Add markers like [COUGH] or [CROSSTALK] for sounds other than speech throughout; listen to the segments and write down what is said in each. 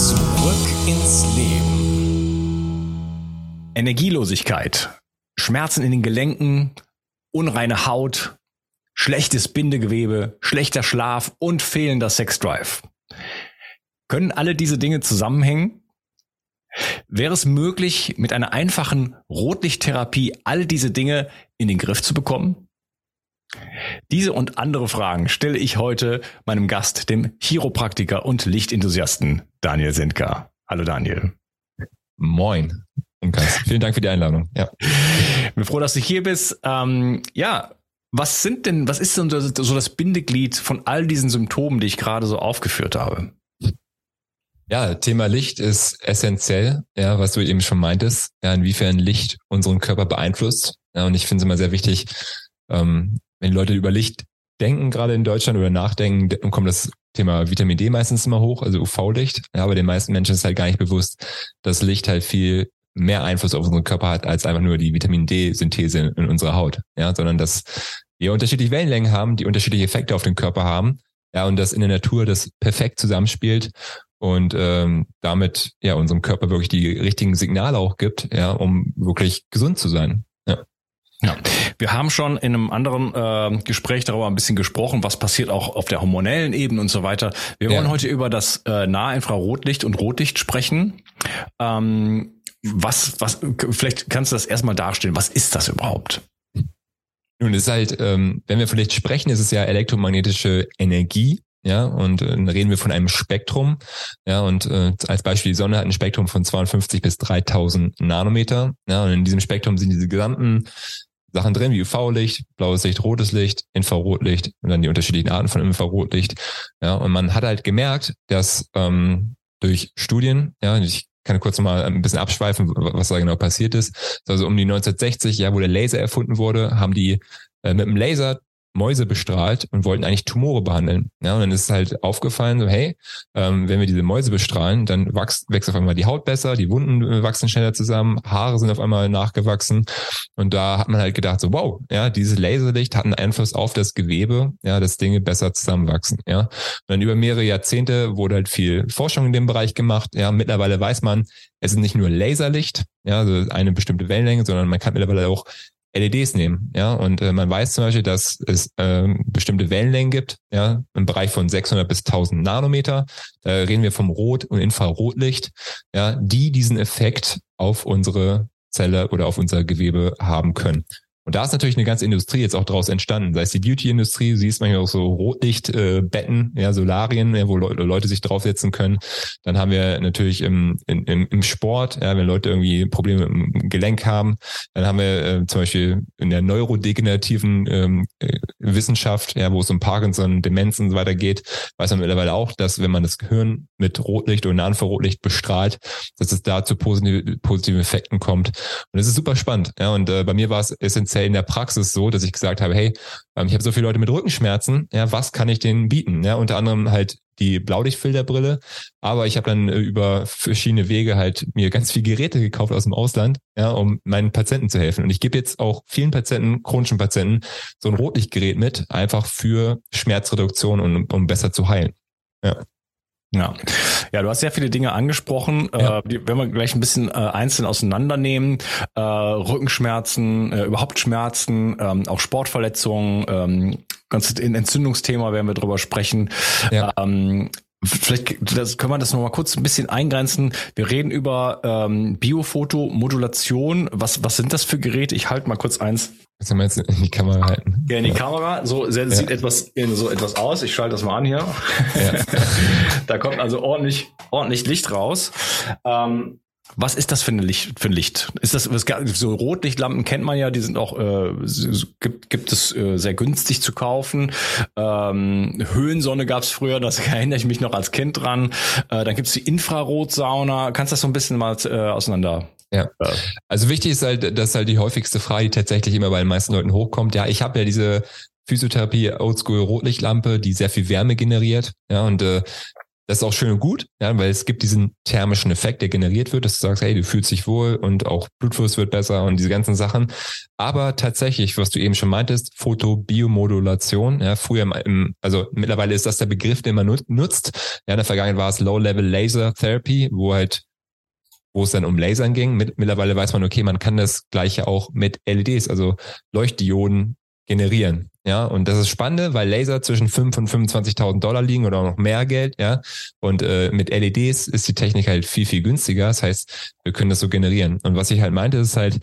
Zurück ins Leben. Energielosigkeit, Schmerzen in den Gelenken, unreine Haut, schlechtes Bindegewebe, schlechter Schlaf und fehlender Sexdrive. Können alle diese Dinge zusammenhängen? Wäre es möglich, mit einer einfachen Rotlichttherapie all diese Dinge in den Griff zu bekommen? Diese und andere Fragen stelle ich heute meinem Gast, dem Chiropraktiker und Lichtenthusiasten Daniel Sendka. Hallo Daniel. Moin. Vielen Dank für die Einladung. Ja. Ich bin froh, dass du hier bist. Ähm, ja, was sind denn, was ist denn so das Bindeglied von all diesen Symptomen, die ich gerade so aufgeführt habe? Ja, Thema Licht ist essentiell, ja, was du eben schon meintest, ja, inwiefern Licht unseren Körper beeinflusst. Ja, und ich finde es immer sehr wichtig, ähm, wenn Leute über Licht denken, gerade in Deutschland oder nachdenken, kommt das Thema Vitamin D meistens immer hoch, also UV-Licht. Ja, aber den meisten Menschen ist halt gar nicht bewusst, dass Licht halt viel mehr Einfluss auf unseren Körper hat, als einfach nur die Vitamin D-Synthese in, in unserer Haut. Ja, sondern dass wir unterschiedliche Wellenlängen haben, die unterschiedliche Effekte auf den Körper haben. Ja, und dass in der Natur das perfekt zusammenspielt und ähm, damit ja unserem Körper wirklich die richtigen Signale auch gibt, ja, um wirklich gesund zu sein. Ja, wir haben schon in einem anderen äh, Gespräch darüber ein bisschen gesprochen, was passiert auch auf der hormonellen Ebene und so weiter. Wir wollen ja. heute über das äh, Nahinfrarotlicht und Rotlicht sprechen. Ähm, was, was, vielleicht kannst du das erstmal darstellen. Was ist das überhaupt? Nun, es ist halt, ähm, wenn wir vielleicht sprechen, ist es ja elektromagnetische Energie. Ja, und äh, reden wir von einem Spektrum. Ja, und äh, als Beispiel, die Sonne hat ein Spektrum von 52 bis 3000 Nanometer. Ja, und in diesem Spektrum sind diese gesamten Sachen drin, wie UV-Licht, blaues Licht, rotes Licht, Infrarotlicht und dann die unterschiedlichen Arten von Infrarotlicht. Ja, und man hat halt gemerkt, dass ähm, durch Studien, ja, ich kann kurz mal ein bisschen abschweifen, was da genau passiert ist. Also um die 1960, ja, wo der Laser erfunden wurde, haben die äh, mit dem Laser Mäuse bestrahlt und wollten eigentlich Tumore behandeln. Ja, und dann ist halt aufgefallen, so hey, ähm, wenn wir diese Mäuse bestrahlen, dann wächst, wächst auf einmal die Haut besser, die Wunden äh, wachsen schneller zusammen, Haare sind auf einmal nachgewachsen. Und da hat man halt gedacht, so wow, ja, dieses Laserlicht hat einen Einfluss auf das Gewebe, ja, dass Dinge besser zusammenwachsen. Ja, und dann über mehrere Jahrzehnte wurde halt viel Forschung in dem Bereich gemacht. Ja, mittlerweile weiß man, es ist nicht nur Laserlicht, ja, also eine bestimmte Wellenlänge, sondern man kann mittlerweile auch LEDs nehmen, ja, und äh, man weiß zum Beispiel, dass es ähm, bestimmte Wellenlängen gibt, ja, im Bereich von 600 bis 1000 Nanometer. Da reden wir vom Rot- und Infrarotlicht, ja, die diesen Effekt auf unsere Zelle oder auf unser Gewebe haben können. Und da ist natürlich eine ganze Industrie jetzt auch daraus entstanden. Sei es die Beauty-Industrie, siehst man ja auch so Rotlichtbetten, ja, Solarien, ja, wo Le Leute sich draufsetzen können. Dann haben wir natürlich im, im, im Sport, ja, wenn Leute irgendwie Probleme im Gelenk haben. Dann haben wir äh, zum Beispiel in der neurodegenerativen ähm, äh, Wissenschaft, ja, wo es um Parkinson, Demenz und so weiter geht, weiß man mittlerweile auch, dass wenn man das Gehirn mit Rotlicht oder Infrarotlicht bestrahlt, dass es da zu positive, positiven Effekten kommt. Und das ist super spannend. Ja, und äh, bei mir war es essentiell in der Praxis so, dass ich gesagt habe, hey, ähm, ich habe so viele Leute mit Rückenschmerzen, ja, was kann ich denen bieten? Ja, unter anderem halt die Blaulichtfilterbrille, aber ich habe dann äh, über verschiedene Wege halt mir ganz viele Geräte gekauft aus dem Ausland, ja, um meinen Patienten zu helfen. Und ich gebe jetzt auch vielen Patienten, chronischen Patienten, so ein Rotlichtgerät mit, einfach für Schmerzreduktion und um besser zu heilen. Ja. Ja. ja, du hast sehr viele Dinge angesprochen. Ja. Äh, die, wenn wir gleich ein bisschen äh, einzeln auseinandernehmen, äh, Rückenschmerzen, äh, überhaupt Schmerzen, ähm, auch Sportverletzungen, ähm, ganz in Entzündungsthema werden wir drüber sprechen. Ja. Ähm, Vielleicht das, können wir das noch mal kurz ein bisschen eingrenzen. Wir reden über ähm, Biofotomodulation. Was, was sind das für Geräte? Ich halte mal kurz eins. Was haben wir jetzt in die Kamera halten? Ja, in die Kamera. So das ja. sieht etwas so etwas aus. Ich schalte das mal an hier. Ja. [LAUGHS] da kommt also ordentlich ordentlich Licht raus. Ähm, was ist das für ein Licht? Für ein Licht? Ist das so Rotlichtlampen kennt man ja, die sind auch äh, gibt gibt es äh, sehr günstig zu kaufen. Ähm, Höhensonne gab es früher, das [LAUGHS] erinnere ich mich noch als Kind dran. Äh, dann gibt's die Infrarotsauna. Kannst du das so ein bisschen mal äh, auseinander? Ja. Also wichtig ist halt, das ist halt die häufigste Frage, die tatsächlich immer bei den meisten Leuten hochkommt. Ja, ich habe ja diese Physiotherapie Oldschool Rotlichtlampe, die sehr viel Wärme generiert. Ja, und äh, das ist auch schön und gut, ja, weil es gibt diesen thermischen Effekt, der generiert wird, dass du sagst, hey, du fühlst dich wohl und auch Blutfluss wird besser und diese ganzen Sachen. Aber tatsächlich, was du eben schon meintest, Photobiomodulation, ja, früher im, also mittlerweile ist das der Begriff, den man nutzt. Ja, in der Vergangenheit war es Low-Level Laser Therapy, wo halt wo es dann um Lasern ging. Mittlerweile weiß man, okay, man kann das gleiche auch mit LEDs, also Leuchtdioden generieren. Ja, und das ist spannend, weil Laser zwischen 5 und 25.000 Dollar liegen oder noch mehr Geld, ja. Und äh, mit LEDs ist die Technik halt viel, viel günstiger. Das heißt, wir können das so generieren. Und was ich halt meinte, ist halt,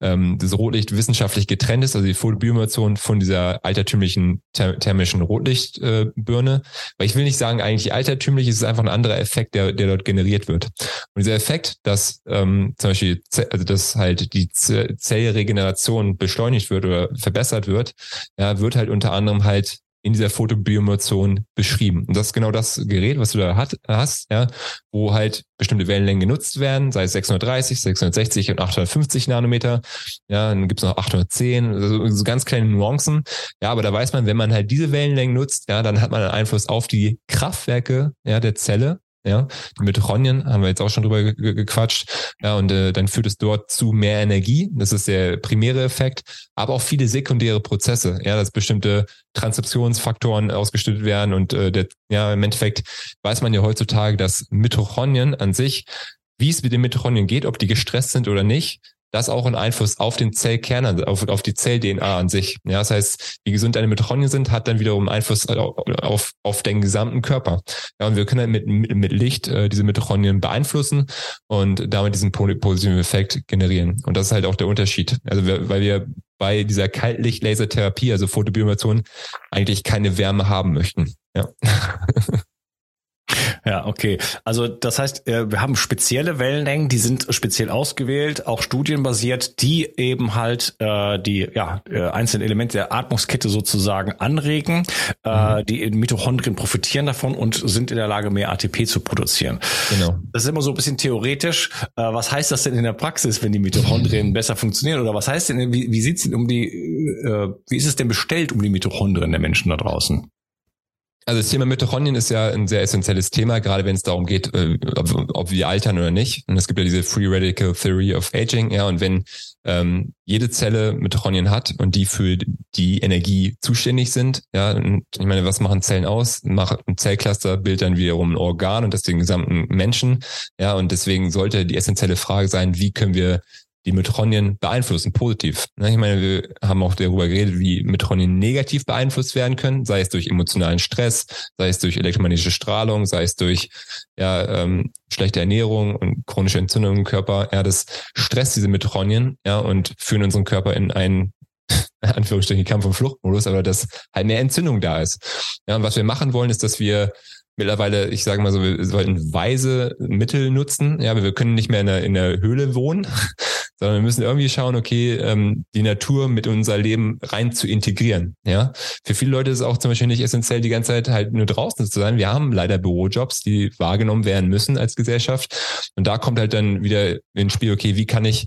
ähm, das Rotlicht wissenschaftlich getrennt ist, also die Photobiomation von dieser altertümlichen ther thermischen Rotlichtbirne. Äh, Weil ich will nicht sagen, eigentlich altertümlich, es ist einfach ein anderer Effekt, der, der dort generiert wird. Und dieser Effekt, dass ähm, zum Beispiel, also dass halt die Zellregeneration beschleunigt wird oder verbessert wird, ja, wird halt unter anderem halt in dieser Photobiomotion beschrieben. Und das ist genau das Gerät, was du da hat, hast, ja, wo halt bestimmte Wellenlängen genutzt werden, sei es 630, 660 und 850 Nanometer. Ja, dann gibt's noch 810, also so ganz kleine Nuancen. Ja, aber da weiß man, wenn man halt diese Wellenlängen nutzt, ja, dann hat man einen Einfluss auf die Kraftwerke ja, der Zelle ja, die Mitochondrien haben wir jetzt auch schon drüber gequatscht. Ja, und äh, dann führt es dort zu mehr Energie. Das ist der primäre Effekt, aber auch viele sekundäre Prozesse. Ja, dass bestimmte Transkriptionsfaktoren ausgeschüttet werden und äh, der, ja, im Endeffekt weiß man ja heutzutage, dass Mitochondrien an sich wie es mit den Mitochondrien geht, ob die gestresst sind oder nicht, das auch einen Einfluss auf den Zellkern, also auf, auf die Zell-DNA an sich. Ja, das heißt, wie gesund deine Mitochondrien sind, hat dann wiederum Einfluss auf, auf den gesamten Körper. Ja, und wir können dann mit, mit Licht äh, diese Mitochondrien beeinflussen und damit diesen positiven Effekt generieren. Und das ist halt auch der Unterschied. Also weil wir bei dieser Kaltlicht-Lasertherapie, also Photobiomation, eigentlich keine Wärme haben möchten. Ja. [LAUGHS] Ja, okay. Also das heißt, äh, wir haben spezielle Wellenlängen, die sind speziell ausgewählt, auch studienbasiert, die eben halt äh, die ja, äh, einzelnen Elemente der Atmungskette sozusagen anregen. Äh, mhm. Die Mitochondrien profitieren davon und sind in der Lage, mehr ATP zu produzieren. Genau. Das ist immer so ein bisschen theoretisch. Was heißt das denn in der Praxis, wenn die Mitochondrien besser funktionieren? Oder was heißt denn, wie, wie sieht's denn um die, wie ist es denn bestellt um die Mitochondrien der Menschen da draußen? Also das Thema Mitochondrien ist ja ein sehr essentielles Thema, gerade wenn es darum geht, äh, ob, ob wir altern oder nicht. Und es gibt ja diese Free Radical Theory of Aging, ja, und wenn ähm, jede Zelle Mitochondrien hat und die für die Energie zuständig sind, ja, und ich meine, was machen Zellen aus? Macht ein Zellcluster bildet dann wiederum ein Organ und das den gesamten Menschen, ja, und deswegen sollte die essentielle Frage sein, wie können wir die Mitochondrien beeinflussen, positiv. Ich meine, wir haben auch darüber geredet, wie Mitochondrien negativ beeinflusst werden können, sei es durch emotionalen Stress, sei es durch elektromagnetische Strahlung, sei es durch ja, ähm, schlechte Ernährung und chronische Entzündungen im Körper. Ja, das stresst diese Mitochondrien ja, und führen unseren Körper in einen [LAUGHS] Anführungsstrichen Kampf- und Fluchtmodus, aber dass halt mehr Entzündung da ist. Ja, und was wir machen wollen, ist, dass wir mittlerweile, ich sage mal so, wir sollten weise Mittel nutzen. Ja, wir können nicht mehr in der, in der Höhle wohnen, [LAUGHS] sondern wir müssen irgendwie schauen, okay, ähm, die Natur mit unser Leben rein zu integrieren. Ja, für viele Leute ist es auch zum Beispiel nicht essentiell, die ganze Zeit halt nur draußen zu sein. Wir haben leider Bürojobs, die wahrgenommen werden müssen als Gesellschaft. Und da kommt halt dann wieder ins Spiel, okay, wie kann ich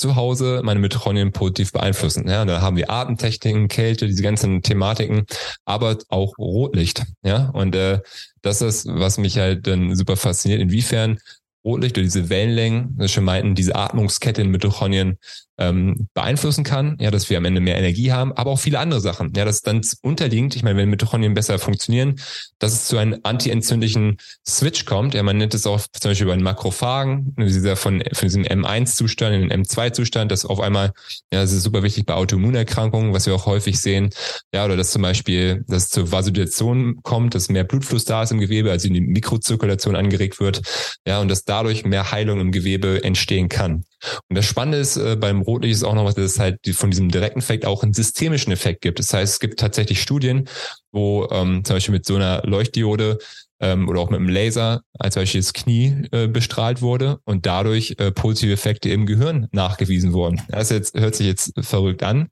zu Hause meine Mitochondrien positiv beeinflussen. Ja, da haben wir Atemtechniken, Kälte, diese ganzen Thematiken, aber auch Rotlicht. Ja, und äh, das ist, was mich halt dann super fasziniert. Inwiefern Rotlicht oder diese Wellenlängen, das schon meinten, diese Atmungskette in Mitochondrien ähm, beeinflussen kann, ja, dass wir am Ende mehr Energie haben, aber auch viele andere Sachen. Ja, das dann unterliegend, ich meine, wenn Mitochondrien besser funktionieren, dass es zu einem antientzündlichen Switch kommt. Ja, man nennt es auch zum Beispiel bei den Makrophagen, dieser von, von diesem M1-Zustand in den M2-Zustand, das auf einmal, ja, das ist super wichtig bei Autoimmunerkrankungen, was wir auch häufig sehen. Ja, oder dass zum Beispiel, dass es zur Vasodilation kommt, dass mehr Blutfluss da ist im Gewebe, also die Mikrozirkulation angeregt wird. Ja, und dass dadurch mehr Heilung im Gewebe entstehen kann. Und das Spannende ist äh, beim Rotlicht ist auch noch was, dass es halt von diesem direkten Effekt auch einen systemischen Effekt gibt. Das heißt, es gibt tatsächlich Studien, wo ähm, zum Beispiel mit so einer Leuchtdiode ähm, oder auch mit einem Laser als Beispiel das Knie äh, bestrahlt wurde und dadurch äh, positive Effekte im Gehirn nachgewiesen wurden. Das jetzt, hört sich jetzt verrückt an,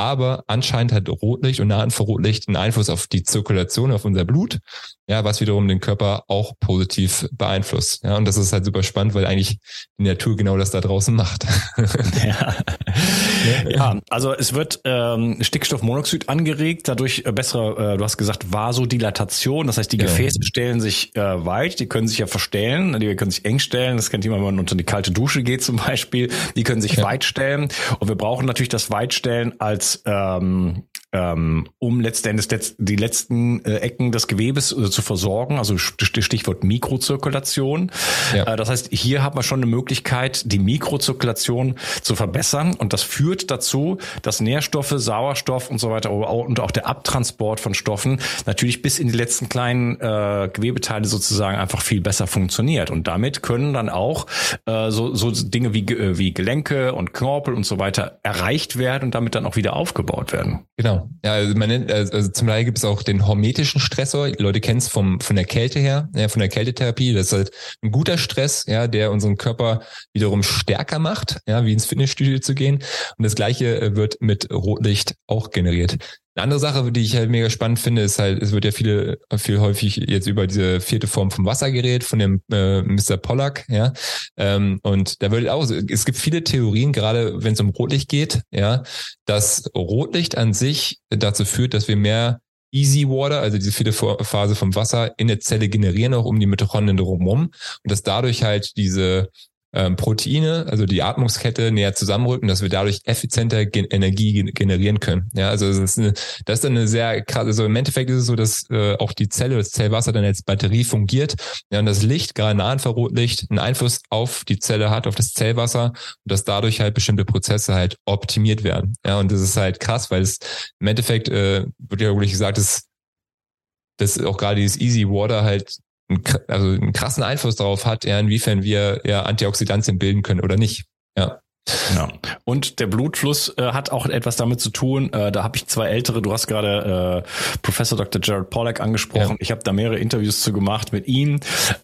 aber anscheinend hat Rotlicht und Nahinfrarotlicht einen Einfluss auf die Zirkulation, auf unser Blut, ja, was wiederum den Körper auch positiv beeinflusst. Ja, und das ist halt super spannend, weil eigentlich die Natur genau das da draußen macht. [LAUGHS] Ja, ja also es wird ähm, Stickstoffmonoxid angeregt, dadurch äh, bessere, äh, du hast gesagt, Vasodilatation, das heißt, die genau. Gefäße stellen sich äh, weit, die können sich ja verstellen, die können sich eng stellen, das kennt jemand, wenn man unter die kalte Dusche geht zum Beispiel, die können sich ja. weit stellen und wir brauchen natürlich das Weitstellen als ähm, ähm, um letztendlich die letzten äh, Ecken des Gewebes äh, zu versorgen, also Stichwort Mikrozirkulation. Ja. Äh, das heißt, hier hat man schon eine Möglichkeit, die Mikrozirkulation zu verbessern und das führt dazu, dass Nährstoffe, Sauerstoff und so weiter und auch der Abtransport von Stoffen natürlich bis in die letzten kleinen Gewebeteile sozusagen einfach viel besser funktioniert und damit können dann auch so, so Dinge wie, wie Gelenke und Knorpel und so weiter erreicht werden und damit dann auch wieder aufgebaut werden. Genau. Ja, also man also, also zum Teil gibt es auch den hormetischen Stressor. Die Leute kennen es vom von der Kälte her, ja, von der Kältetherapie. Das ist halt ein guter Stress, ja, der unseren Körper wiederum stärker macht, ja, wie ins Fitnessstudio zu gehen. Und das Gleiche äh, wird mit Rotlicht auch generiert. Eine andere Sache, die ich halt mega spannend finde, ist halt, es wird ja viele, viel häufig jetzt über diese vierte Form vom Wasser geredet, von dem äh, Mr. Pollack, ja. Ähm, und da wird auch, es gibt viele Theorien, gerade wenn es um Rotlicht geht, ja, dass Rotlicht an sich dazu führt, dass wir mehr Easy Water, also diese vierte Phase vom Wasser, in der Zelle generieren, auch um die Mitochondrien drumherum. Und dass dadurch halt diese ähm, Proteine, also die Atmungskette näher zusammenrücken, dass wir dadurch effizienter gen Energie gen generieren können. Ja, also das ist, eine, das ist eine sehr krass, also im Endeffekt ist es so, dass äh, auch die Zelle, das Zellwasser dann als Batterie fungiert. Ja, und das Licht, gerade Nahinfrarotlicht, einen Einfluss auf die Zelle hat, auf das Zellwasser und dass dadurch halt bestimmte Prozesse halt optimiert werden. Ja, und das ist halt krass, weil es im Endeffekt, äh, wird ja wirklich gesagt, dass dass auch gerade dieses Easy Water halt also einen krassen Einfluss darauf hat, ja, inwiefern wir ja Antioxidantien bilden können oder nicht. Ja. Ja. Und der Blutfluss äh, hat auch etwas damit zu tun. Äh, da habe ich zwei ältere, du hast gerade äh, Professor Dr. Jared Pollack angesprochen. Ja. Ich habe da mehrere Interviews zu gemacht mit ihm.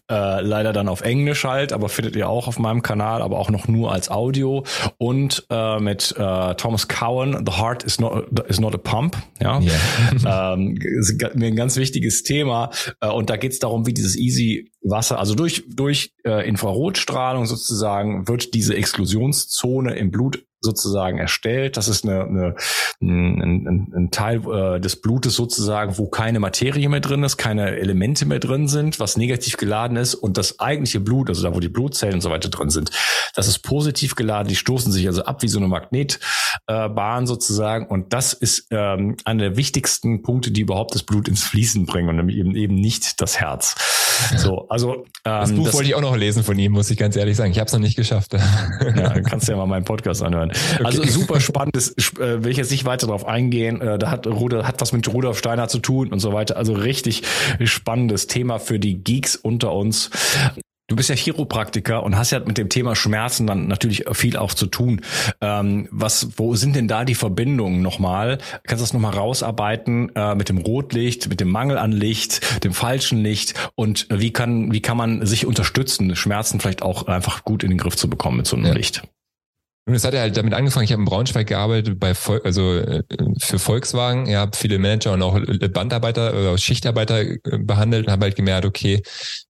Äh, leider dann auf Englisch halt, aber findet ihr auch auf meinem Kanal, aber auch noch nur als Audio. Und äh, mit äh, Thomas Cowan, The Heart is not, is not a Pump. Ja. Yeah. [LAUGHS] ähm, ist mir ein ganz wichtiges Thema. Äh, und da geht es darum, wie dieses Easy Wasser, also durch, durch äh, Infrarotstrahlung sozusagen wird diese Exklusionszone im Blut sozusagen erstellt. Das ist eine, eine, ein, ein, ein Teil äh, des Blutes sozusagen, wo keine Materie mehr drin ist, keine Elemente mehr drin sind, was negativ geladen ist und das eigentliche Blut, also da wo die Blutzellen und so weiter drin sind, das ist positiv geladen. Die stoßen sich also ab wie so eine Magnetbahn äh, sozusagen und das ist ähm, einer der wichtigsten Punkte, die überhaupt das Blut ins Fließen bringen und eben eben nicht das Herz. So, also ähm, das Buch das, wollte ich auch noch lesen von ihm, muss ich ganz ehrlich sagen. Ich habe es noch nicht geschafft. ja, kannst du ja mal meinen Podcast anhören. Okay. Also super spannendes, äh, will ich jetzt nicht weiter darauf eingehen. Äh, da hat Rudolf, hat was mit Rudolf Steiner zu tun und so weiter. Also richtig spannendes Thema für die Geeks unter uns. Du bist ja Chiropraktiker und hast ja mit dem Thema Schmerzen dann natürlich viel auch zu tun. Ähm, was, wo sind denn da die Verbindungen nochmal? Kannst du das nochmal rausarbeiten äh, mit dem Rotlicht, mit dem Mangel an Licht, dem falschen Licht und wie kann, wie kann man sich unterstützen, Schmerzen vielleicht auch einfach gut in den Griff zu bekommen mit so einem ja. Licht? Und es hat ja halt damit angefangen, ich habe in Braunschweig gearbeitet, bei Vol also äh, für Volkswagen, ja, habe viele Manager und auch Bandarbeiter oder Schichtarbeiter äh, behandelt und habe halt gemerkt, okay,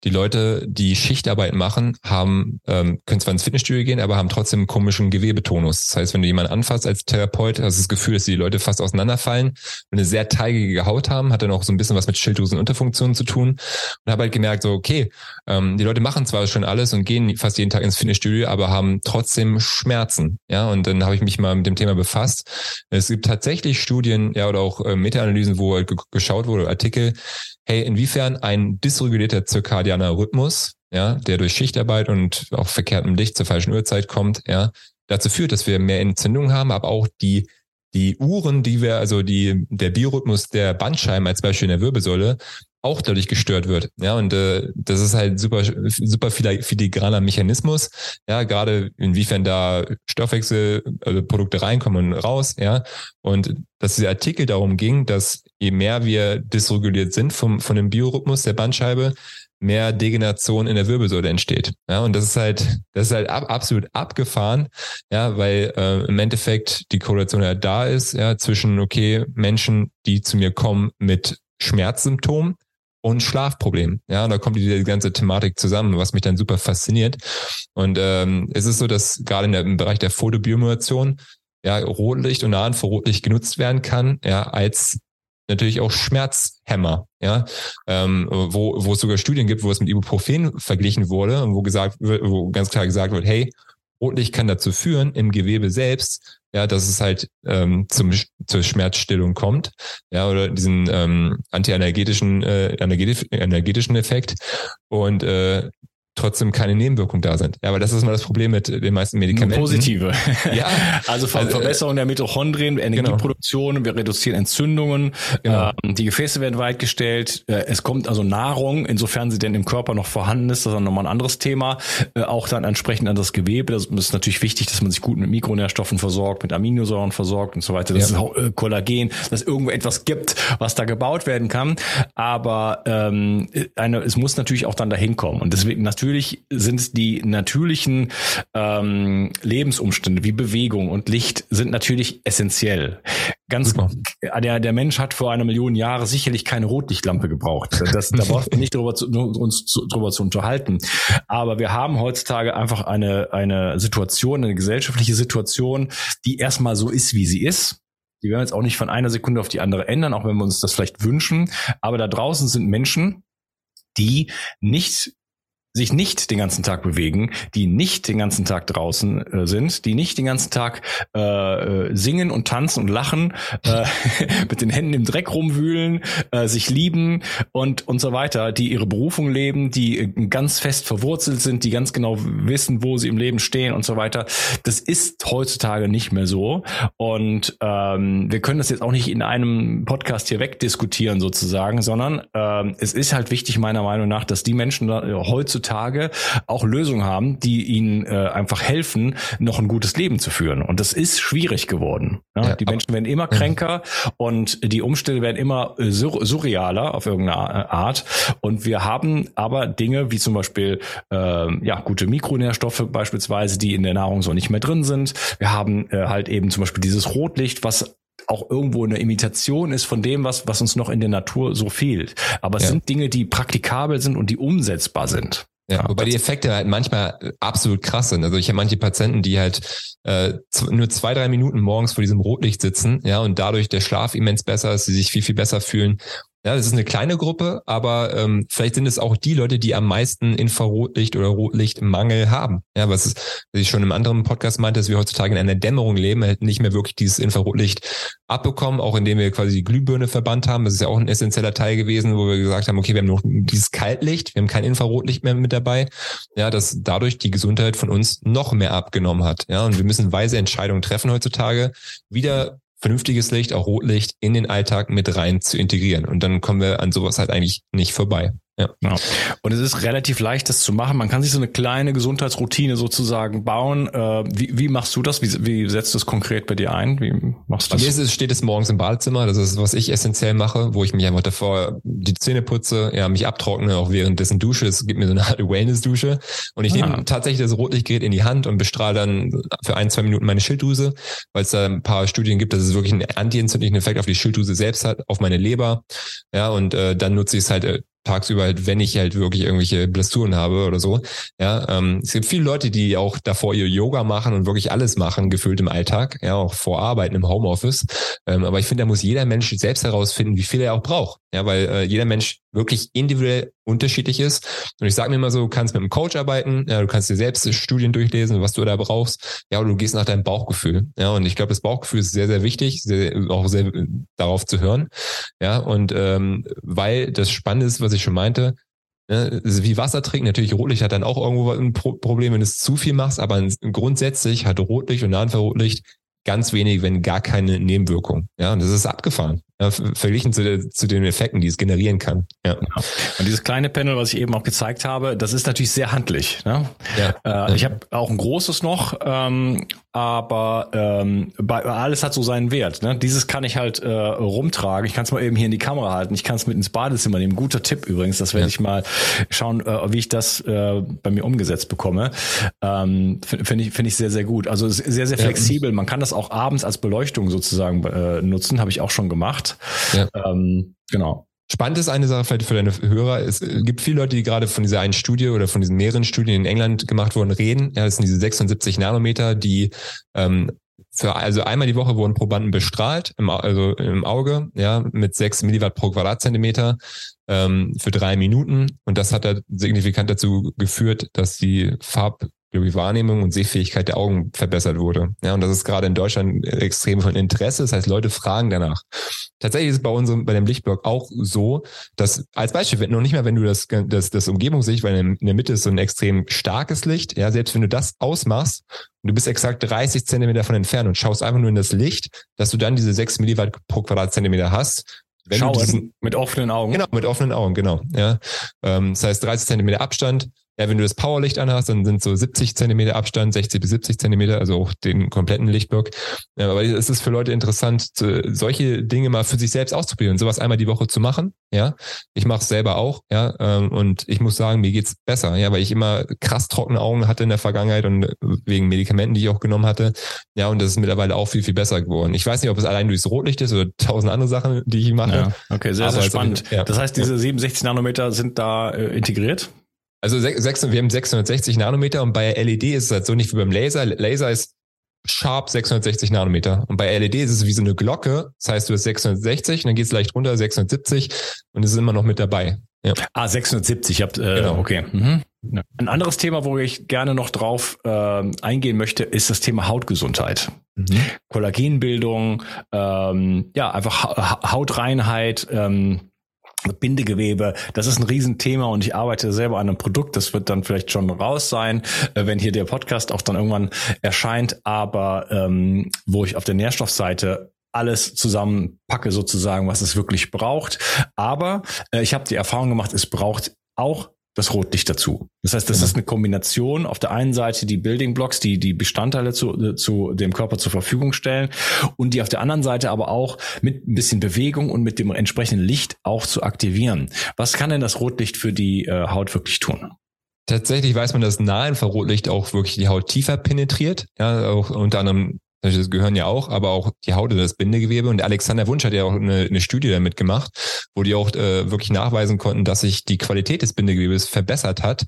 die Leute, die Schichtarbeit machen, haben, ähm, können zwar ins Fitnessstudio gehen, aber haben trotzdem einen komischen Gewebetonus. Das heißt, wenn du jemanden anfasst als Therapeut, hast du das Gefühl, dass die Leute fast auseinanderfallen und eine sehr teigige Haut haben, hat dann auch so ein bisschen was mit Schilddrüsenunterfunktionen zu tun. Und habe halt gemerkt, so, okay, ähm, die Leute machen zwar schon alles und gehen fast jeden Tag ins Fitnessstudio, aber haben trotzdem Schmerzen lassen. Ja, und dann habe ich mich mal mit dem Thema befasst. Es gibt tatsächlich Studien, ja, oder auch äh, Meta-Analysen, wo halt geschaut wurde, Artikel, hey, inwiefern ein dysregulierter zirkadianer Rhythmus, ja, der durch Schichtarbeit und auch verkehrtem Licht zur falschen Uhrzeit kommt, ja, dazu führt, dass wir mehr Entzündungen haben, aber auch die die Uhren, die wir, also die, der Biorhythmus der Bandscheiben als Beispiel in der Wirbelsäule, auch dadurch gestört wird. Ja, und äh, das ist halt super, super filigraner Mechanismus. Ja, gerade inwiefern da Stoffwechselprodukte also reinkommen und raus. Ja, und dass dieser Artikel darum ging, dass je mehr wir dysreguliert sind vom, von dem Biorhythmus der Bandscheibe, mehr Degeneration in der Wirbelsäule entsteht. Ja, und das ist halt, das ist halt ab, absolut abgefahren, ja, weil äh, im Endeffekt die Korrelation ja da ist, ja, zwischen, okay, Menschen, die zu mir kommen mit Schmerzsymptomen, und Schlafproblem. Ja, da kommt diese ganze Thematik zusammen, was mich dann super fasziniert. Und ähm, es ist so, dass gerade in der, im Bereich der Fotobiomodulation ja Rotlicht und Nahinfrarotlicht genutzt werden kann, ja, als natürlich auch Schmerzhämmer, ja, ähm, wo, wo es sogar Studien gibt, wo es mit Ibuprofen verglichen wurde und wo gesagt wo ganz klar gesagt wird, hey, Rotlicht kann dazu führen, im Gewebe selbst, ja, dass es halt ähm, zum, zur Schmerzstillung kommt, ja, oder diesen ähm, antianergetischen äh, energetischen Effekt. Und äh, trotzdem keine Nebenwirkungen da sind. Ja, aber das ist mal das Problem mit den meisten Medikamenten. Positive. Ja. [LAUGHS] also, also Verbesserung der Mitochondrien, Energieproduktion, genau. wir reduzieren Entzündungen, genau. ähm, die Gefäße werden weitgestellt, äh, es kommt also Nahrung, insofern sie denn im Körper noch vorhanden ist, das ist dann nochmal ein anderes Thema, äh, auch dann entsprechend an das Gewebe. Das ist natürlich wichtig, dass man sich gut mit Mikronährstoffen versorgt, mit Aminosäuren versorgt und so weiter. Das ja. ist auch äh, Kollagen, dass irgendwo etwas gibt, was da gebaut werden kann. Aber ähm, eine, es muss natürlich auch dann dahin kommen. Und deswegen natürlich natürlich sind die natürlichen ähm, Lebensumstände wie Bewegung und Licht sind natürlich essentiell. Ganz Super. der, der Mensch hat vor einer Million Jahre sicherlich keine Rotlichtlampe gebraucht. Das, da brauchen wir nicht darüber zu, uns zu, darüber zu unterhalten. Aber wir haben heutzutage einfach eine, eine Situation, eine gesellschaftliche Situation, die erstmal so ist, wie sie ist. Die werden wir jetzt auch nicht von einer Sekunde auf die andere ändern, auch wenn wir uns das vielleicht wünschen. Aber da draußen sind Menschen, die nicht sich nicht den ganzen Tag bewegen, die nicht den ganzen Tag draußen äh, sind, die nicht den ganzen Tag äh, äh singen und tanzen und lachen, äh, [LAUGHS] mit den Händen im Dreck rumwühlen, äh, sich lieben und und so weiter, die ihre Berufung leben, die äh, ganz fest verwurzelt sind, die ganz genau wissen, wo sie im Leben stehen und so weiter. Das ist heutzutage nicht mehr so und ähm, wir können das jetzt auch nicht in einem Podcast hier wegdiskutieren sozusagen, sondern ähm, es ist halt wichtig meiner Meinung nach, dass die Menschen da, äh, heutzutage heutzutage auch Lösungen haben, die ihnen äh, einfach helfen, noch ein gutes Leben zu führen. Und das ist schwierig geworden. Ja? Ja, die Menschen werden immer kränker und die Umstände werden immer äh, sur surrealer auf irgendeine Art. Und wir haben aber Dinge wie zum Beispiel äh, ja gute Mikronährstoffe beispielsweise, die in der Nahrung so nicht mehr drin sind. Wir haben äh, halt eben zum Beispiel dieses Rotlicht, was auch irgendwo eine Imitation ist von dem, was, was uns noch in der Natur so fehlt. Aber es ja. sind Dinge, die praktikabel sind und die umsetzbar sind. Ja, wobei die Effekte halt manchmal absolut krass sind. Also ich habe manche Patienten, die halt äh, nur zwei, drei Minuten morgens vor diesem Rotlicht sitzen, ja, und dadurch der Schlaf immens besser ist, sie sich viel, viel besser fühlen. Ja, das ist eine kleine Gruppe, aber ähm, vielleicht sind es auch die Leute, die am meisten Infrarotlicht oder Rotlichtmangel haben. Ja, was, ist, was ich schon im anderen Podcast meinte, dass wir heutzutage in einer Dämmerung leben, halt nicht mehr wirklich dieses Infrarotlicht abbekommen, auch indem wir quasi die Glühbirne verbannt haben. Das ist ja auch ein essentieller Teil gewesen, wo wir gesagt haben, okay, wir haben noch dieses Kaltlicht, wir haben kein Infrarotlicht mehr mit dabei. Ja, dass dadurch die Gesundheit von uns noch mehr abgenommen hat. Ja, und wir müssen weise Entscheidungen treffen heutzutage, wieder vernünftiges Licht, auch Rotlicht in den Alltag mit rein zu integrieren. Und dann kommen wir an sowas halt eigentlich nicht vorbei. Ja. ja. Und es ist relativ leicht, das zu machen. Man kann sich so eine kleine Gesundheitsroutine sozusagen bauen. Äh, wie, wie machst du das? Wie, wie setzt du es konkret bei dir ein? Wie machst du das? Bei mir steht es morgens im Badezimmer. Das ist, was ich essentiell mache, wo ich mich einfach davor die Zähne putze, ja, mich abtrockne, auch währenddessen dusche. Es gibt mir so eine Art Wellness-Dusche. Und ich ah. nehme tatsächlich das Rotlichtgerät in die Hand und bestrahle dann für ein, zwei Minuten meine Schilddrüse, weil es da ein paar Studien gibt, dass es wirklich einen antientzündlichen Effekt auf die Schilddrüse selbst hat, auf meine Leber. Ja, und äh, dann nutze ich es halt äh, tagsüber halt, wenn ich halt wirklich irgendwelche Blessuren habe oder so. Ja, ähm, es gibt viele Leute, die auch davor ihr Yoga machen und wirklich alles machen, gefühlt im Alltag, ja, auch vor Arbeiten im Homeoffice. Ähm, aber ich finde, da muss jeder Mensch selbst herausfinden, wie viel er auch braucht. Ja, weil äh, jeder Mensch wirklich individuell unterschiedlich ist. Und ich sage mir immer so, du kannst mit einem Coach arbeiten, ja, du kannst dir selbst Studien durchlesen, was du da brauchst, ja, oder du gehst nach deinem Bauchgefühl. Ja, und ich glaube, das Bauchgefühl ist sehr, sehr wichtig, sehr, auch sehr darauf zu hören. Ja, und ähm, weil das Spannende ist, was ich schon meinte, Ne, wie Wasser trinken, natürlich Rotlicht hat dann auch irgendwo ein Problem, wenn du es zu viel machst, aber grundsätzlich hat Rotlicht und Nahinfrarotlicht ganz wenig, wenn gar keine Nebenwirkung. Ja, und das ist abgefahren äh, verglichen zu, zu den Effekten, die es generieren kann. Ja. Und dieses kleine Panel, was ich eben auch gezeigt habe, das ist natürlich sehr handlich. Ne? Ja. Äh, ich habe auch ein großes noch, ähm, aber ähm, bei, alles hat so seinen Wert. Ne? Dieses kann ich halt äh, rumtragen. Ich kann es mal eben hier in die Kamera halten. Ich kann es mit ins Badezimmer nehmen. Guter Tipp übrigens. Das werde ja. ich mal schauen, äh, wie ich das äh, bei mir umgesetzt bekomme. Ähm, Finde ich, finde ich sehr, sehr gut. Also sehr, sehr flexibel. Man kann das auch abends als Beleuchtung sozusagen äh, nutzen. Habe ich auch schon gemacht gemacht. Ja. Ähm, genau. Spannend ist eine Sache vielleicht für deine Hörer. Es gibt viele Leute, die gerade von dieser einen Studie oder von diesen mehreren Studien in England gemacht wurden, reden. Ja, das sind diese 76 Nanometer, die ähm, für, also einmal die Woche wurden Probanden bestrahlt, im, also im Auge, ja, mit 6 Milliwatt pro Quadratzentimeter ähm, für drei Minuten. Und das hat da signifikant dazu geführt, dass die Farb, die Wahrnehmung und Sehfähigkeit der Augen verbessert wurde. Ja, und das ist gerade in Deutschland extrem von Interesse. Das heißt, Leute fragen danach. Tatsächlich ist es bei unserem, bei dem Lichtblock auch so, dass als Beispiel, wenn noch nicht mal, wenn du das, das, das Umgebungslicht, weil in der Mitte ist so ein extrem starkes Licht, ja, selbst wenn du das ausmachst und du bist exakt 30 Zentimeter davon entfernt und schaust einfach nur in das Licht, dass du dann diese 6 Milliwatt pro Quadratzentimeter hast, wenn Schauen, diesen, mit offenen Augen. Genau, mit offenen Augen, genau. Ja. Ähm, das heißt 30 Zentimeter Abstand, ja, wenn du das Powerlicht anhast, dann sind so 70 Zentimeter Abstand, 60 bis 70 Zentimeter, also auch den kompletten Lichtblock. Ja, aber es ist für Leute interessant, solche Dinge mal für sich selbst auszuprobieren, sowas einmal die Woche zu machen. Ja, ich mache es selber auch. Ja, ähm, und ich muss sagen, mir geht's besser. Ja, weil ich immer krass trockene Augen hatte in der Vergangenheit und wegen Medikamenten, die ich auch genommen hatte. Ja, und das ist mittlerweile auch viel viel besser geworden. Ich weiß nicht, ob es allein durchs Rotlicht ist oder tausend andere Sachen, die ich mache. Ja, okay, sehr sehr spannend. ja. Das heißt, diese 67 Nanometer sind da äh, integriert? Also 6, wir haben 660 Nanometer und bei LED ist es halt so nicht wie beim Laser. Laser ist sharp 660 Nanometer. Und bei LED ist es wie so eine Glocke. Das heißt, du hast 660 und dann geht es leicht runter, 670 und es ist immer noch mit dabei. Ja. Ah, 670, habt, äh, genau. okay. Mhm. Ein anderes Thema, wo ich gerne noch drauf äh, eingehen möchte, ist das Thema Hautgesundheit. Mhm. Kollagenbildung, ähm, ja, einfach ha Hautreinheit, ähm, Bindegewebe, das ist ein Riesenthema und ich arbeite selber an einem Produkt, das wird dann vielleicht schon raus sein, äh, wenn hier der Podcast auch dann irgendwann erscheint, aber ähm, wo ich auf der Nährstoffseite alles zusammenpacke sozusagen, was es wirklich braucht. Aber äh, ich habe die Erfahrung gemacht, es braucht auch das Rotlicht dazu. Das heißt, das genau. ist eine Kombination. Auf der einen Seite die Building Blocks, die die Bestandteile zu, zu dem Körper zur Verfügung stellen und die auf der anderen Seite aber auch mit ein bisschen Bewegung und mit dem entsprechenden Licht auch zu aktivieren. Was kann denn das Rotlicht für die äh, Haut wirklich tun? Tatsächlich weiß man, dass Nahinfrarotlicht auch wirklich die Haut tiefer penetriert. Ja, auch unter anderem das gehören ja auch, aber auch die Haut oder das Bindegewebe. Und Alexander Wunsch hat ja auch eine, eine Studie damit gemacht, wo die auch äh, wirklich nachweisen konnten, dass sich die Qualität des Bindegewebes verbessert hat.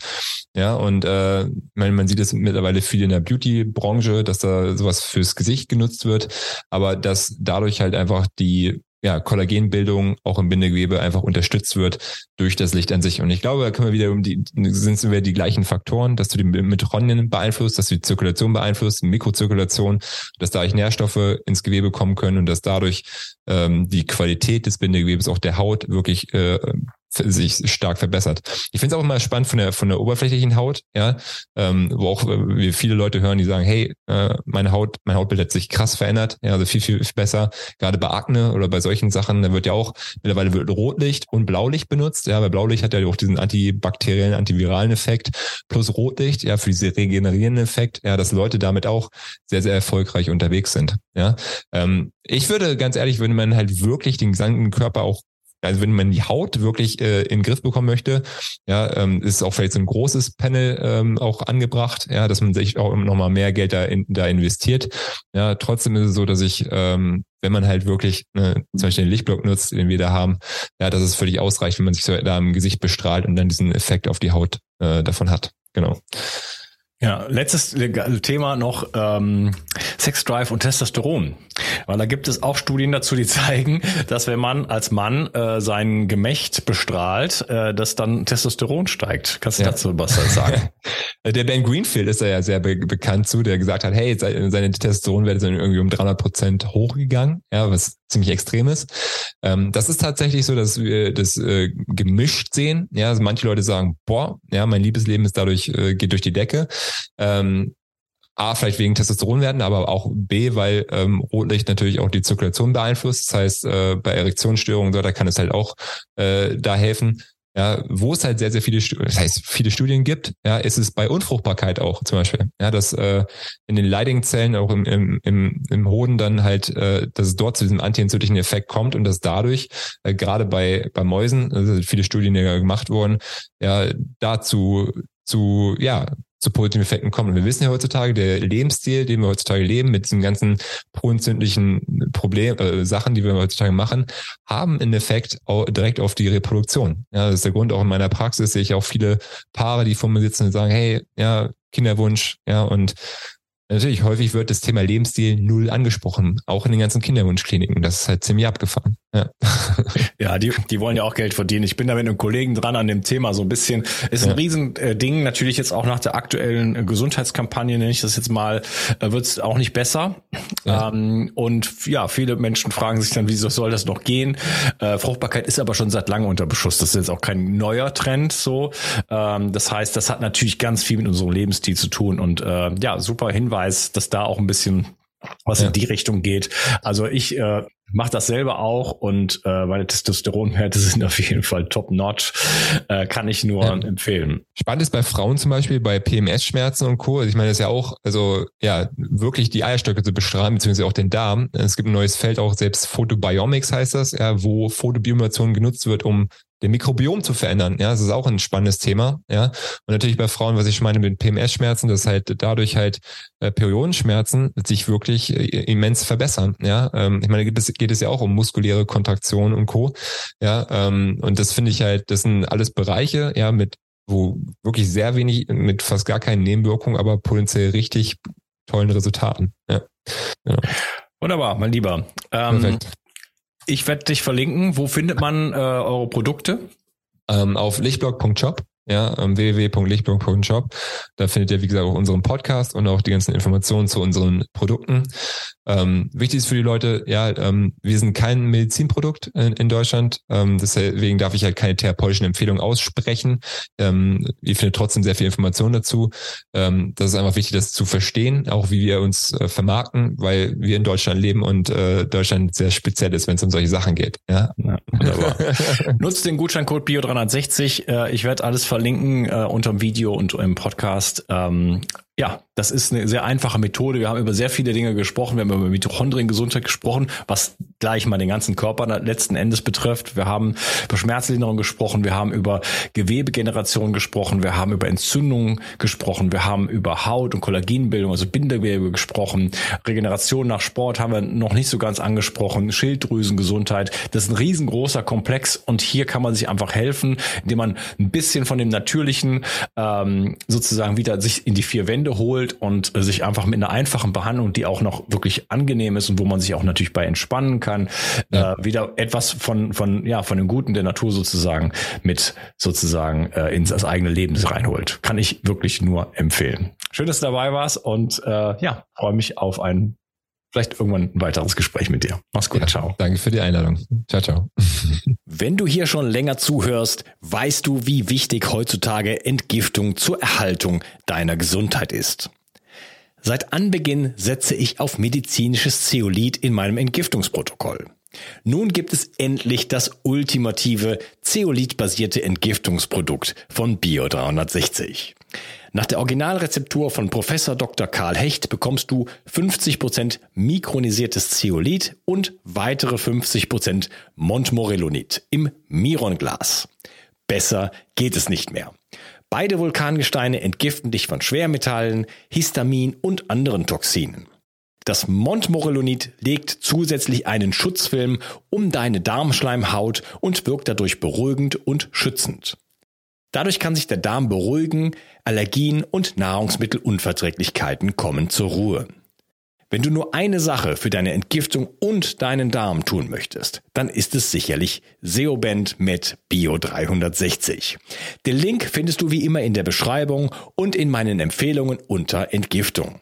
Ja, und äh, man, man sieht es mittlerweile viel in der Beauty-Branche, dass da sowas fürs Gesicht genutzt wird, aber dass dadurch halt einfach die ja, Kollagenbildung auch im Bindegewebe einfach unterstützt wird durch das Licht an sich. Und ich glaube, da können wir wieder um die, sind es wieder die gleichen Faktoren, dass du die Mitochondrien beeinflusst, dass du die Zirkulation beeinflusst, Mikrozirkulation, dass dadurch Nährstoffe ins Gewebe kommen können und dass dadurch ähm, die Qualität des Bindegewebes, auch der Haut, wirklich äh, sich stark verbessert. Ich finde es auch immer spannend von der von der oberflächlichen Haut, ja, ähm, wo auch äh, wir viele Leute hören, die sagen, hey, äh, meine Haut, mein Hautbild hat sich krass verändert, ja, also viel viel besser. Gerade bei Akne oder bei solchen Sachen, da wird ja auch mittlerweile wird Rotlicht und Blaulicht benutzt, ja, weil Blaulicht hat ja auch diesen antibakteriellen, antiviralen Effekt plus Rotlicht, ja, für diese regenerierenden Effekt, ja, dass Leute damit auch sehr sehr erfolgreich unterwegs sind, ja. Ähm, ich würde ganz ehrlich, würde man halt wirklich den gesamten Körper auch also wenn man die Haut wirklich äh, in den Griff bekommen möchte, ja, ähm, ist auch vielleicht so ein großes Panel ähm, auch angebracht, ja, dass man sich auch nochmal mehr Geld da, in, da investiert. Ja, trotzdem ist es so, dass ich, ähm, wenn man halt wirklich ne, zum Beispiel den Lichtblock nutzt, den wir da haben, ja, dass es völlig ausreicht, wenn man sich so da im Gesicht bestrahlt und dann diesen Effekt auf die Haut äh, davon hat. Genau. Ja, letztes Thema noch ähm, Sex Drive und Testosteron. Weil da gibt es auch Studien dazu, die [LAUGHS] zeigen, dass wenn man als Mann äh, sein Gemächt bestrahlt, äh, dass dann Testosteron steigt. Kannst du ja. dazu was sagen? [LAUGHS] der Ben Greenfield ist da ja sehr be bekannt zu, der gesagt hat, hey, seine Testosteronwerte sind irgendwie um 300 Prozent hochgegangen, ja, was ziemlich extrem ist. Ähm, das ist tatsächlich so, dass wir das äh, gemischt sehen. Ja, also manche Leute sagen, boah, ja, mein Liebesleben ist dadurch äh, geht durch die Decke. Ähm, A, vielleicht wegen Testosteronwerten, aber auch B, weil ähm, Rotlicht natürlich auch die Zirkulation beeinflusst. Das heißt, äh, bei Erektionsstörungen so, da kann es halt auch äh, da helfen. Ja, wo es halt sehr, sehr viele, das heißt, viele Studien gibt, ja, ist es bei Unfruchtbarkeit auch zum Beispiel. Ja, dass äh, in den Leidingzellen, auch im, im, im, im Hoden dann halt, äh, dass es dort zu diesem antientzündlichen Effekt kommt und dass dadurch, äh, gerade bei, bei Mäusen, also viele Studien ja gemacht wurden, ja, dazu zu, ja, zu positiven Effekten kommen. Und wir wissen ja heutzutage, der Lebensstil, den wir heutzutage leben, mit diesen ganzen proentzündlichen Problem, äh, Sachen, die wir heutzutage machen, haben einen Effekt auch direkt auf die Reproduktion. Ja, das ist der Grund, auch in meiner Praxis sehe ich auch viele Paare, die vor mir sitzen und sagen, hey, ja, Kinderwunsch, ja, und Natürlich, häufig wird das Thema Lebensstil null angesprochen, auch in den ganzen Kinderwunschkliniken. Das ist halt ziemlich abgefahren. Ja, [LAUGHS] ja die, die wollen ja auch Geld verdienen. Ich bin da mit einem Kollegen dran an dem Thema so ein bisschen. Ist ein ja. Riesending. Natürlich jetzt auch nach der aktuellen Gesundheitskampagne, nenne ich das jetzt mal, äh, wird es auch nicht besser. Ja. Ähm, und ja, viele Menschen fragen sich dann, wieso soll das noch gehen? Äh, Fruchtbarkeit ist aber schon seit langem unter Beschuss. Das ist jetzt auch kein neuer Trend so. Ähm, das heißt, das hat natürlich ganz viel mit unserem Lebensstil zu tun. Und äh, ja, super Hinweis Hinweis, dass da auch ein bisschen was ja. in die Richtung geht. Also ich äh, mache das selber auch und äh, meine Testosteronwerte [LAUGHS] sind auf jeden Fall top notch. Äh, kann ich nur ja. empfehlen. Spannend ist bei Frauen zum Beispiel bei PMS-Schmerzen und Co. Also ich meine, das ist ja auch, also ja, wirklich die Eierstöcke zu bestrahlen, beziehungsweise auch den Darm. Es gibt ein neues Feld, auch selbst Photobiomics heißt das, ja, wo Photobiomation genutzt wird, um den Mikrobiom zu verändern. Ja, das ist auch ein spannendes Thema. Ja, und natürlich bei Frauen, was ich meine mit PMS-Schmerzen, dass halt dadurch halt äh, Periodenschmerzen sich wirklich äh, immens verbessern. Ja, ähm, ich meine, geht es, geht es ja auch um muskuläre Kontraktion und Co. Ja, ähm, und das finde ich halt, das sind alles Bereiche, ja, mit wo wirklich sehr wenig, mit fast gar keinen Nebenwirkungen, aber potenziell richtig tollen Resultaten. Ja. Genau. Wunderbar, mein Lieber. Ähm, Perfekt. Ich werde dich verlinken. Wo findet man äh, eure Produkte? Ähm, auf lichtblog.shop ja, ähm, www.lichtblog.shop. Da findet ihr, wie gesagt, auch unseren Podcast und auch die ganzen Informationen zu unseren Produkten. Ähm, wichtig ist für die Leute, ja, ähm, wir sind kein Medizinprodukt in, in Deutschland, ähm, deswegen darf ich halt keine therapeutischen Empfehlungen aussprechen. Ähm, ihr findet trotzdem sehr viel Information dazu. Ähm, das ist einfach wichtig, das zu verstehen, auch wie wir uns äh, vermarkten, weil wir in Deutschland leben und äh, Deutschland sehr speziell ist, wenn es um solche Sachen geht. Ja, ja [LAUGHS] Nutzt den Gutscheincode Bio360. Äh, ich werde alles verlinken äh, unter dem Video und im Podcast. Ähm, ja, das ist eine sehr einfache Methode. Wir haben über sehr viele Dinge gesprochen. Wir haben über Mitochondriengesundheit gesprochen, was gleich mal den ganzen Körper letzten Endes betrifft. Wir haben über Schmerzlinderung gesprochen. Wir haben über Gewebegeneration gesprochen. Wir haben über Entzündungen gesprochen. Wir haben über Haut- und Kollagenbildung, also Bindegewebe gesprochen. Regeneration nach Sport haben wir noch nicht so ganz angesprochen. Schilddrüsengesundheit. Das ist ein riesengroßer Komplex und hier kann man sich einfach helfen, indem man ein bisschen von dem Natürlichen ähm, sozusagen wieder sich in die vier Wände holt holt und äh, sich einfach mit einer einfachen Behandlung, die auch noch wirklich angenehm ist und wo man sich auch natürlich bei entspannen kann, ja. äh, wieder etwas von, von, ja, von dem Guten der Natur sozusagen mit sozusagen äh, ins das eigene Leben reinholt. Kann ich wirklich nur empfehlen. Schön, dass du dabei warst und äh, ja, freue mich auf ein vielleicht irgendwann ein weiteres Gespräch mit dir. Mach's gut, ja, ciao. Danke für die Einladung. Ciao, ciao. [LAUGHS] Wenn du hier schon länger zuhörst, weißt du, wie wichtig heutzutage Entgiftung zur Erhaltung deiner Gesundheit ist. Seit Anbeginn setze ich auf medizinisches Zeolit in meinem Entgiftungsprotokoll. Nun gibt es endlich das ultimative Zeolit-basierte Entgiftungsprodukt von Bio 360. Nach der Originalrezeptur von Professor Dr. Karl Hecht bekommst du 50% mikronisiertes Zeolit und weitere 50% Montmorillonit im Mironglas. Besser geht es nicht mehr. Beide Vulkangesteine entgiften dich von Schwermetallen, Histamin und anderen Toxinen. Das Montmorillonit legt zusätzlich einen Schutzfilm um deine Darmschleimhaut und wirkt dadurch beruhigend und schützend. Dadurch kann sich der Darm beruhigen, Allergien und Nahrungsmittelunverträglichkeiten kommen zur Ruhe. Wenn du nur eine Sache für deine Entgiftung und deinen Darm tun möchtest, dann ist es sicherlich Seoband mit Bio 360. Den Link findest du wie immer in der Beschreibung und in meinen Empfehlungen unter Entgiftung.